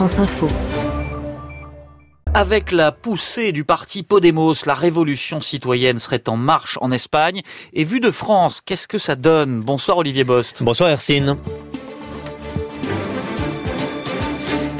France Info. Avec la poussée du parti Podemos, la révolution citoyenne serait en marche en Espagne. Et vu de France, qu'est-ce que ça donne? Bonsoir Olivier Bost. Bonsoir Hercine.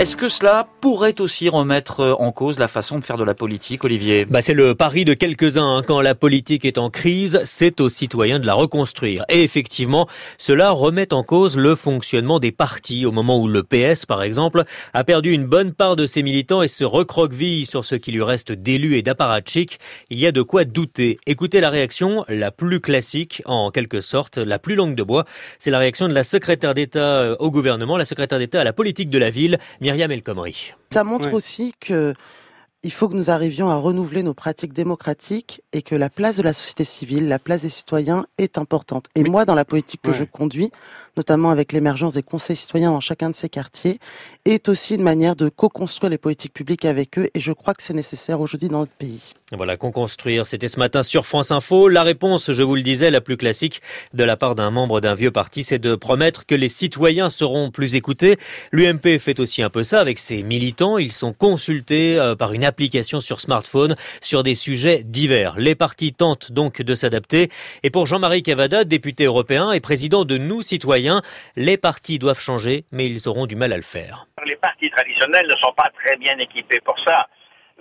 Est-ce que cela pourrait aussi remettre euh, en cause la façon de faire de la politique, Olivier? Bah, C'est le pari de quelques-uns. Hein. Quand la politique est en crise, c'est aux citoyens de la reconstruire. Et effectivement, cela remet en cause le fonctionnement des partis au moment où le PS, par exemple, a perdu une bonne part de ses militants et se recroqueville sur ce qui lui reste d'élus et d'apparatchiks. Il y a de quoi douter. Écoutez la réaction la plus classique, en quelque sorte, la plus longue de bois. C'est la réaction de la secrétaire d'État euh, au gouvernement, la secrétaire d'État à la politique de la ville, Myriam El Khomri. Ça montre aussi que il faut que nous arrivions à renouveler nos pratiques démocratiques et que la place de la société civile, la place des citoyens est importante. Et moi, dans la politique que je conduis, notamment avec l'émergence des conseils citoyens dans chacun de ces quartiers, est aussi une manière de co-construire les politiques publiques avec eux. Et je crois que c'est nécessaire aujourd'hui dans notre pays. Voilà, co-construire. C'était ce matin sur France Info. La réponse, je vous le disais, la plus classique de la part d'un membre d'un vieux parti, c'est de promettre que les citoyens seront plus écoutés. L'UMP fait aussi un peu ça avec ses militants. Ils sont consultés euh, par une application sur smartphone sur des sujets divers. Les partis tentent donc de s'adapter. Et pour Jean-Marie Cavada, député européen et président de Nous Citoyens, les partis doivent changer, mais ils auront du mal à le faire. Les partis traditionnels ne sont pas très bien équipés pour ça.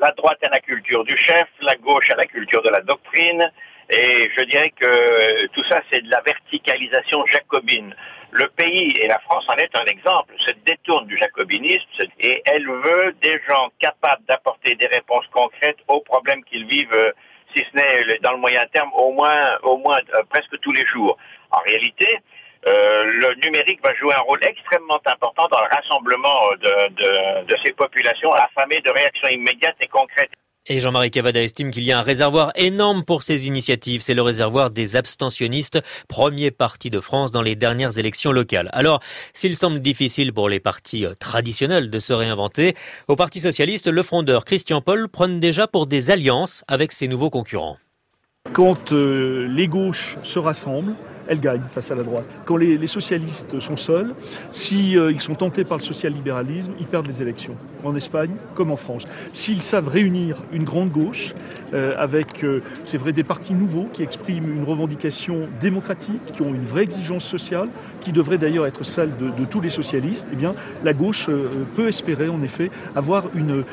La droite a la culture du chef, la gauche a la culture de la doctrine, et je dirais que tout ça, c'est de la verticalisation jacobine. Le pays, et la France en est un exemple, se détourne du jacobinisme et elle veut des gens capables d'apporter des réponses concrètes aux problèmes qu'ils vivent, euh, si ce n'est dans le moyen terme, au moins, au moins euh, presque tous les jours. En réalité, euh, le numérique va jouer un rôle extrêmement important dans le rassemblement de, de, de ces populations affamées de réactions immédiates et concrètes. Et Jean-Marie Cavada estime qu'il y a un réservoir énorme pour ces initiatives. C'est le réservoir des abstentionnistes, premier parti de France dans les dernières élections locales. Alors, s'il semble difficile pour les partis euh, traditionnels de se réinventer, au Parti socialiste, le frondeur Christian Paul prône déjà pour des alliances avec ses nouveaux concurrents. Quand euh, les gauches se rassemblent, elle gagne face à la droite. Quand les, socialistes sont seuls, si euh, ils sont tentés par le social-libéralisme, ils perdent les élections, en Espagne comme en France. S'ils savent réunir une grande gauche euh, avec, euh, c'est vrai, des partis nouveaux qui expriment une revendication démocratique, qui ont une vraie exigence sociale, qui devrait d'ailleurs être celle de, tous les socialistes, eh bien, la gauche peut espérer en effet avoir une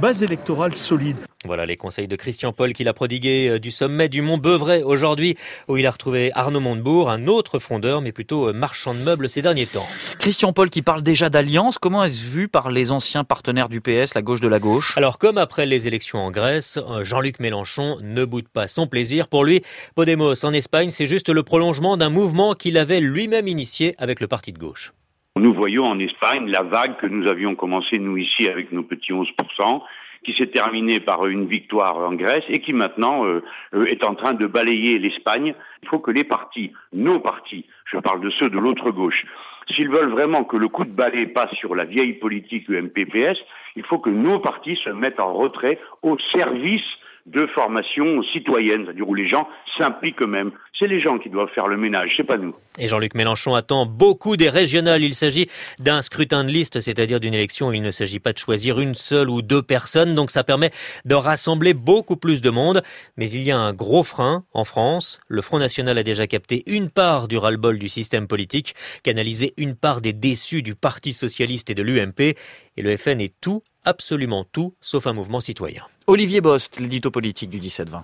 base électorale solide. Voilà les conseils de Christian Paul qu'il a prodigué euh, du sommet du Mont Beuvray aujourd'hui, où il a retrouvé Arnaud Montebourg, un autre fondeur, mais plutôt euh, marchand de meubles ces derniers temps. Christian Paul qui parle déjà d'alliance, comment est-ce vu par les anciens partenaires du PS, la gauche de la gauche? Alors comme après les élections en Grèce, euh, Jean-Luc Mélenchon ne boude pas son plaisir. Pour lui, Podemos en Espagne, c'est juste le prolongement d'un mouvement qu'il avait lui-même initié avec le parti de gauche. Nous voyons en Espagne la vague que nous avions commencé, nous ici, avec nos petits 11%, qui s'est terminée par une victoire en Grèce et qui maintenant euh, euh, est en train de balayer l'Espagne. Il faut que les partis, nos partis, je parle de ceux de l'autre gauche, s'ils veulent vraiment que le coup de balai passe sur la vieille politique UMPPS, il faut que nos partis se mettent en retrait au service de formation citoyenne, c'est-à-dire où les gens s'impliquent eux-mêmes. C'est les gens qui doivent faire le ménage, c'est pas nous. Et Jean-Luc Mélenchon attend beaucoup des régionales. Il s'agit d'un scrutin de liste, c'est-à-dire d'une élection où il ne s'agit pas de choisir une seule ou deux personnes, donc ça permet de rassembler beaucoup plus de monde. Mais il y a un gros frein en France. Le Front National a déjà capté une part du ras-le-bol du système politique, canalisé une part des déçus du Parti Socialiste et de l'UMP, et le FN est tout absolument tout, sauf un mouvement citoyen. Olivier Bost, l'édito politique du 17-20.